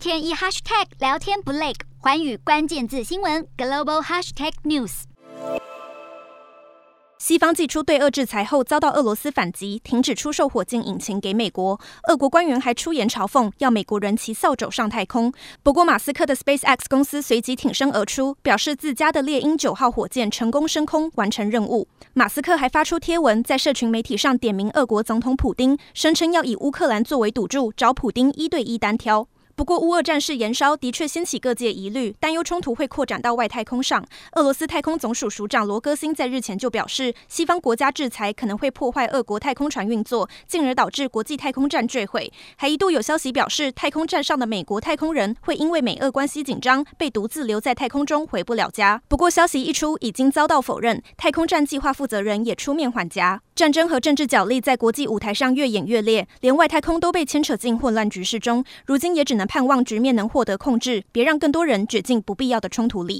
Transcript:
天一 hashtag 聊天不累，寰宇关键字新闻 global hashtag news。西方祭出对俄制裁后，遭到俄罗斯反击，停止出售火箭引擎给美国。俄国官员还出言嘲讽，要美国人骑扫帚上太空。不过，马斯克的 SpaceX 公司随即挺身而出，表示自家的猎鹰九号火箭成功升空，完成任务。马斯克还发出贴文，在社群媒体上点名俄国总统普丁，声称要以乌克兰作为赌注，找普丁一对一单挑。不过，乌俄战事延烧的确掀起各界疑虑，担忧冲突会扩展到外太空上。俄罗斯太空总署署长罗戈辛在日前就表示，西方国家制裁可能会破坏俄国太空船运作，进而导致国际太空站坠毁。还一度有消息表示，太空站上的美国太空人会因为美俄关系紧张，被独自留在太空中回不了家。不过，消息一出，已经遭到否认。太空站计划负责人也出面缓颊。战争和政治角力在国际舞台上越演越烈，连外太空都被牵扯进混乱局势中。如今也只能盼望局面能获得控制，别让更多人卷进不必要的冲突里。